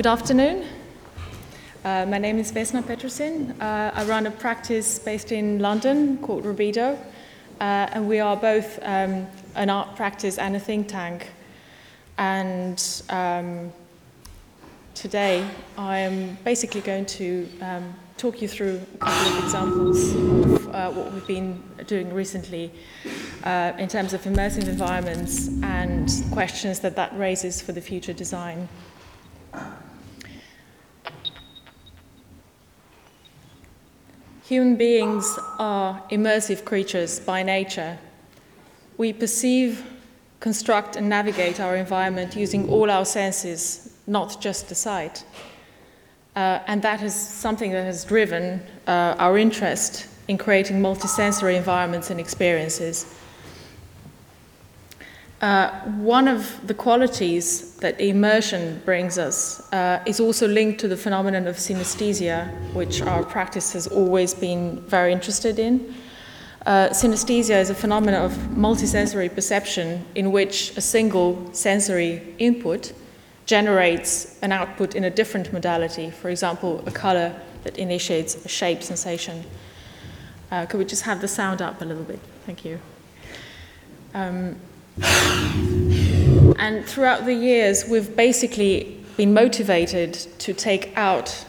Good afternoon. Uh, my name is Vesna Petresin. Uh, I run a practice based in London called Rubedo, uh, and we are both um, an art practice and a think tank. And um, today I am basically going to um, talk you through a couple of examples of uh, what we've been doing recently uh, in terms of immersive environments and questions that that raises for the future design. Human beings are immersive creatures by nature. We perceive, construct, and navigate our environment using all our senses, not just the sight. Uh, and that is something that has driven uh, our interest in creating multisensory environments and experiences. Uh, one of the qualities that immersion brings us uh, is also linked to the phenomenon of synesthesia, which our practice has always been very interested in. Uh, synesthesia is a phenomenon of multisensory perception in which a single sensory input generates an output in a different modality, for example, a color that initiates a shape sensation. Uh, could we just have the sound up a little bit? Thank you. Um, and throughout the years, we've basically been motivated to take out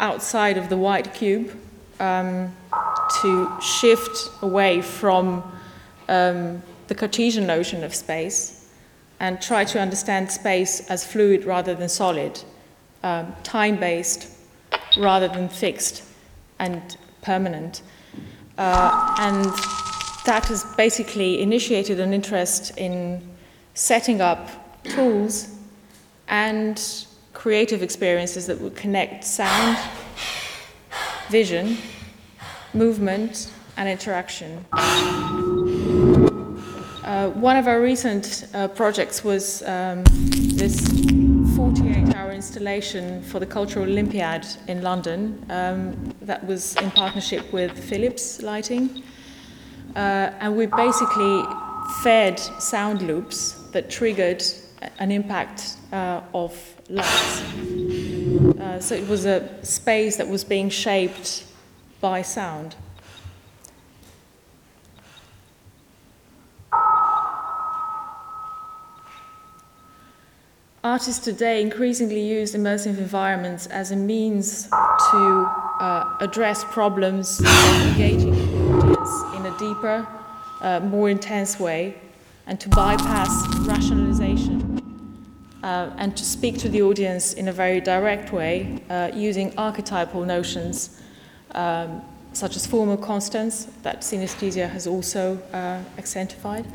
outside of the white cube um, to shift away from um, the Cartesian notion of space and try to understand space as fluid rather than solid, um, time based rather than fixed and permanent. Uh, and that has basically initiated an interest in setting up tools and creative experiences that would connect sound, vision, movement, and interaction. Uh, one of our recent uh, projects was um, this 48 hour installation for the Cultural Olympiad in London um, that was in partnership with Philips Lighting. Uh, and we basically fed sound loops that triggered an impact uh, of lights. Uh, so it was a space that was being shaped by sound. Artists today increasingly use immersive environments as a means to uh, address problems engaging deeper, uh, more intense way, and to bypass rationalization uh, and to speak to the audience in a very direct way uh, using archetypal notions um, such as formal constants that synesthesia has also uh, accentuated.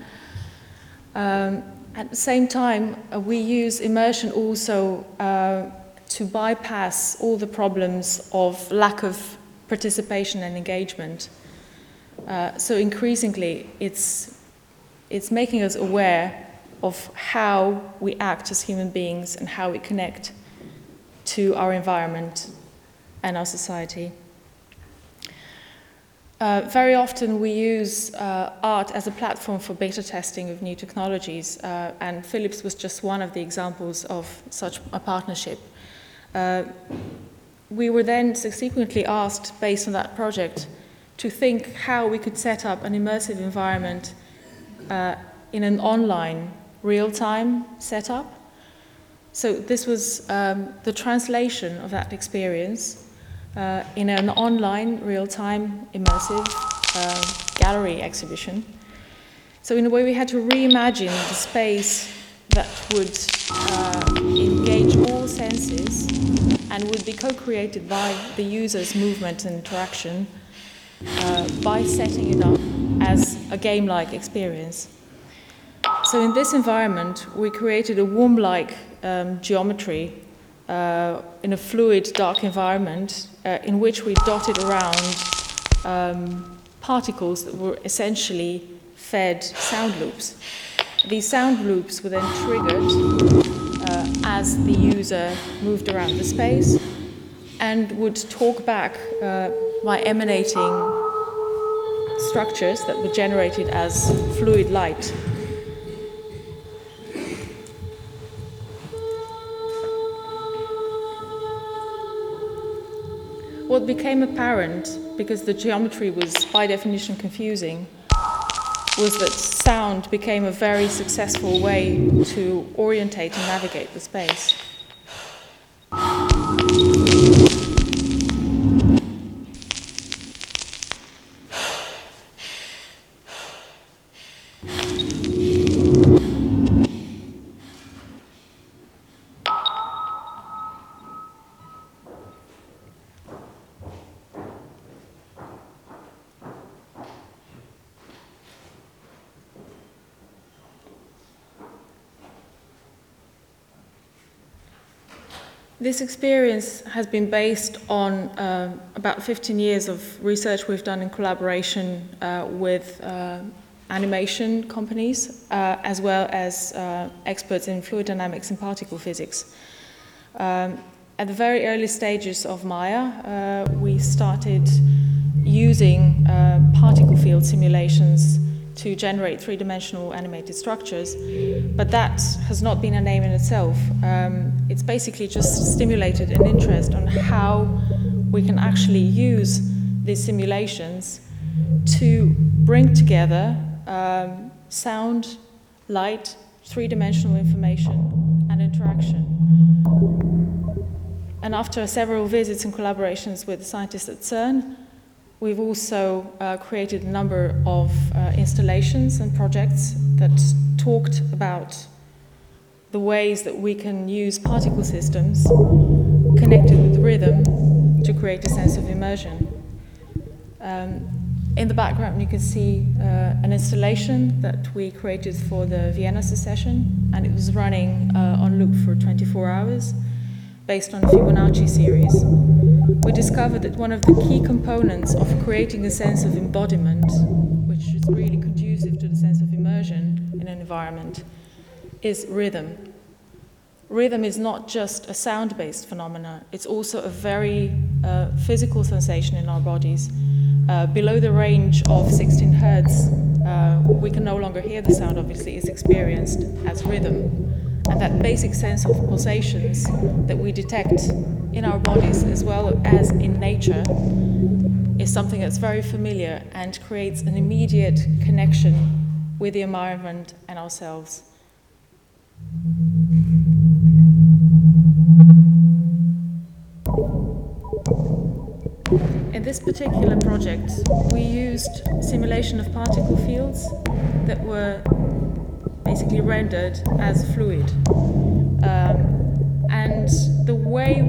Um, at the same time, uh, we use immersion also uh, to bypass all the problems of lack of participation and engagement. Uh, so increasingly, it's, it's making us aware of how we act as human beings and how we connect to our environment and our society. Uh, very often we use uh, art as a platform for beta testing of new technologies, uh, and Philips was just one of the examples of such a partnership. Uh, we were then subsequently asked, based on that project, to think how we could set up an immersive environment uh, in an online, real time setup. So, this was um, the translation of that experience uh, in an online, real time, immersive uh, gallery exhibition. So, in a way, we had to reimagine the space that would uh, engage all senses and would be co created by the user's movement and interaction uh, by setting it up as a game like experience. So, in this environment, we created a womb like um, geometry uh, in a fluid, dark environment uh, in which we dotted around um, particles that were essentially fed sound loops. These sound loops were then triggered uh, as the user moved around the space and would talk back uh, by emanating structures that were generated as fluid light. What became apparent, because the geometry was by definition confusing, was that sound became a very successful way to orientate and navigate the space. This experience has been based on uh, about 15 years of research we've done in collaboration uh, with uh, animation companies, uh, as well as uh, experts in fluid dynamics and particle physics. Um, at the very early stages of Maya, uh, we started using particle field simulations to generate three dimensional animated structures, but that has not been a name in itself. Um, it's basically just stimulated an interest on how we can actually use these simulations to bring together um, sound, light, three dimensional information, and interaction. And after several visits and collaborations with scientists at CERN, We've also uh, created a number of uh, installations and projects that talked about the ways that we can use particle systems connected with rhythm to create a sense of immersion. Um, in the background, you can see uh, an installation that we created for the Vienna Secession, and it was running uh, on loop for 24 hours based on the Fibonacci series. We discovered that one of the key components of creating a sense of embodiment, which is really conducive to the sense of immersion in an environment, is rhythm. Rhythm is not just a sound based phenomenon, it's also a very uh, physical sensation in our bodies. Uh, below the range of 16 hertz, uh, we can no longer hear the sound, obviously, it's experienced as rhythm. And that basic sense of pulsations that we detect in our bodies as well as in nature is something that's very familiar and creates an immediate connection with the environment and ourselves. In this particular project, we used simulation of particle fields that were basically rendered as fluid. Um, and the way,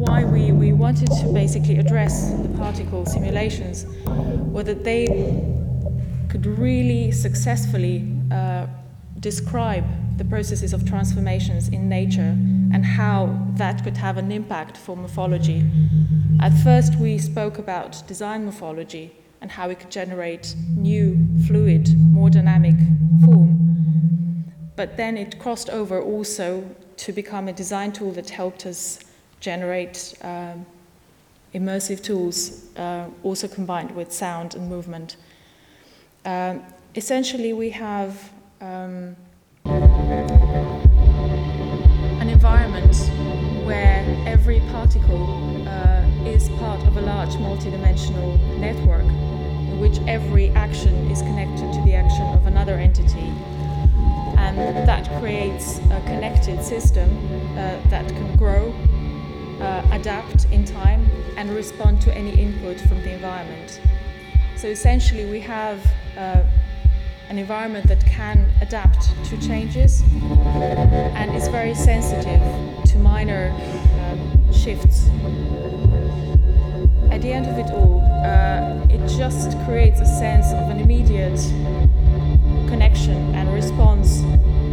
why we, we wanted to basically address the particle simulations were that they could really successfully uh, describe the processes of transformations in nature and how that could have an impact for morphology. At first, we spoke about design morphology and how we could generate new, fluid, more dynamic form but then it crossed over also to become a design tool that helped us generate um, immersive tools, uh, also combined with sound and movement. Um, essentially, we have um, an environment where every particle uh, is part of a large multidimensional network in which every action is connected to the action of another entity and that creates a connected system uh, that can grow, uh, adapt in time, and respond to any input from the environment. So essentially, we have uh, an environment that can adapt to changes and is very sensitive to minor um, shifts. At the end of it all, uh, it just creates a sense of an immediate connection and response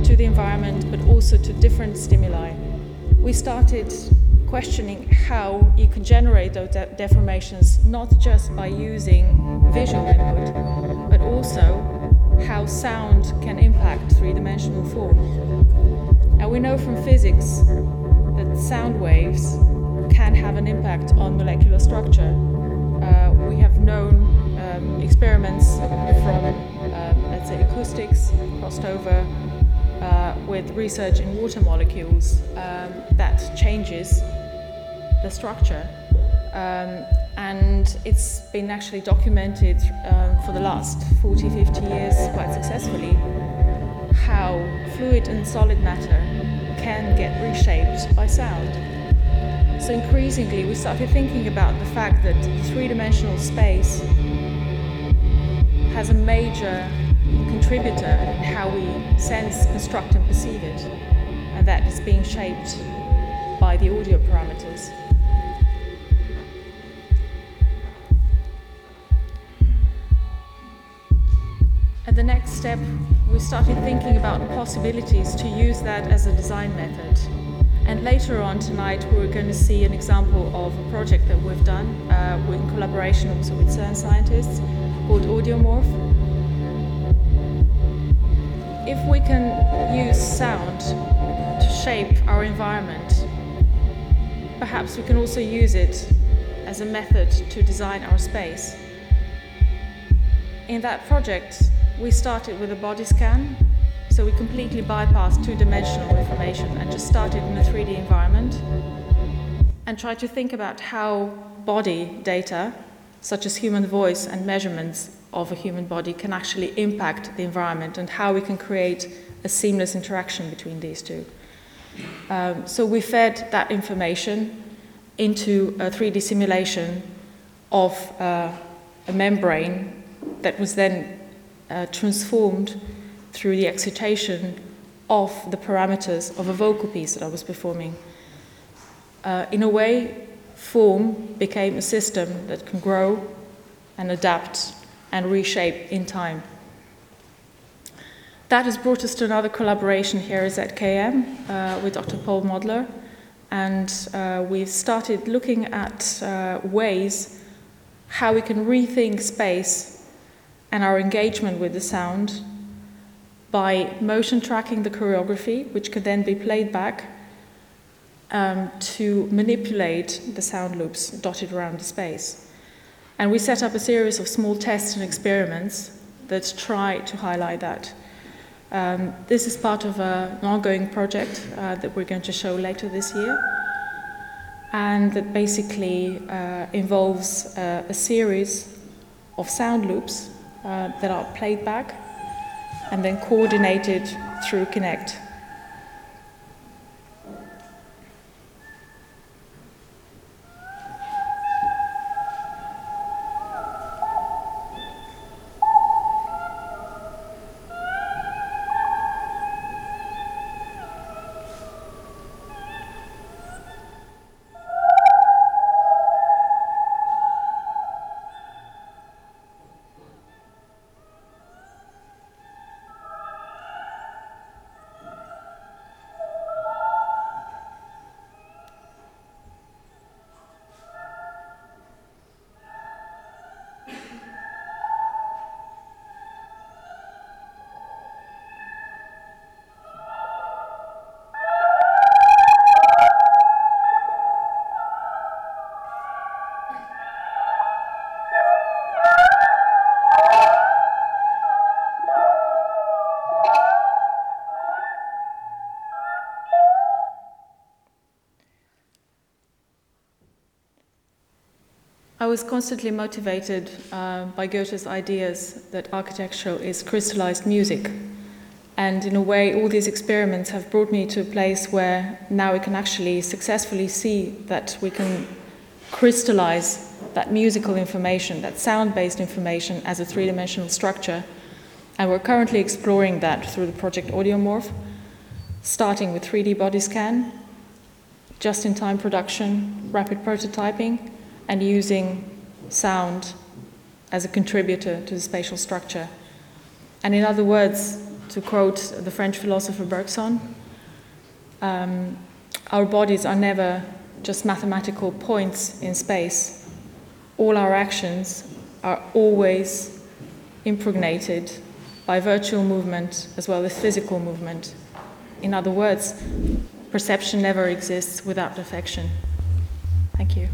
to the environment, but also to different stimuli. We started questioning how you can generate those de- deformations not just by using visual input, but also how sound can impact three dimensional form. And we know from physics that sound waves can have an impact on molecular structure. Uh, we have known um, experiments from, uh, let's say, acoustics crossed over uh, with research in water molecules um, that changes the structure. Um, and it's been actually documented um, for the last 40, 50 years quite successfully how fluid and solid matter can get reshaped by sound. So increasingly we started thinking about the fact that three-dimensional space has a major contributor in how we sense, construct and perceive it, and that is being shaped by the audio parameters. The next step, we started thinking about possibilities to use that as a design method. And later on tonight, we're going to see an example of a project that we've done uh, in collaboration also with CERN scientists called Audiomorph. If we can use sound to shape our environment, perhaps we can also use it as a method to design our space. In that project, we started with a body scan, so we completely bypassed two-dimensional information and just started in a 3D environment and tried to think about how body data, such as human voice and measurements of a human body, can actually impact the environment and how we can create a seamless interaction between these two. Um, so we fed that information into a 3D simulation of uh, a membrane that was then uh, transformed through the excitation of the parameters of a vocal piece that I was performing. Uh, in a way, form became a system that can grow and adapt and reshape in time. That has brought us to another collaboration here at ZKM uh, with Dr. Paul Modler, and uh, we've started looking at uh, ways how we can rethink space and our engagement with the sound by motion tracking the choreography, which could then be played back um, to manipulate the sound loops dotted around the space. And we set up a series of small tests and experiments that try to highlight that. Um, this is part of an ongoing project uh, that we're going to show later this year, and that basically uh, involves uh, a series of sound loops uh, that are played back and then coordinated through Kinect. I was constantly motivated uh, by Goethe's ideas that architecture is crystallized music. And in a way, all these experiments have brought me to a place where now we can actually successfully see that we can crystallize that musical information, that sound based information, as a three dimensional structure. And we're currently exploring that through the project Audiomorph, starting with 3D body scan, just in time production, rapid prototyping and using sound as a contributor to the spatial structure. And in other words, to quote the French philosopher Bergson, um, our bodies are never just mathematical points in space. All our actions are always impregnated by virtual movement as well as physical movement. In other words, perception never exists without affection. Thank you.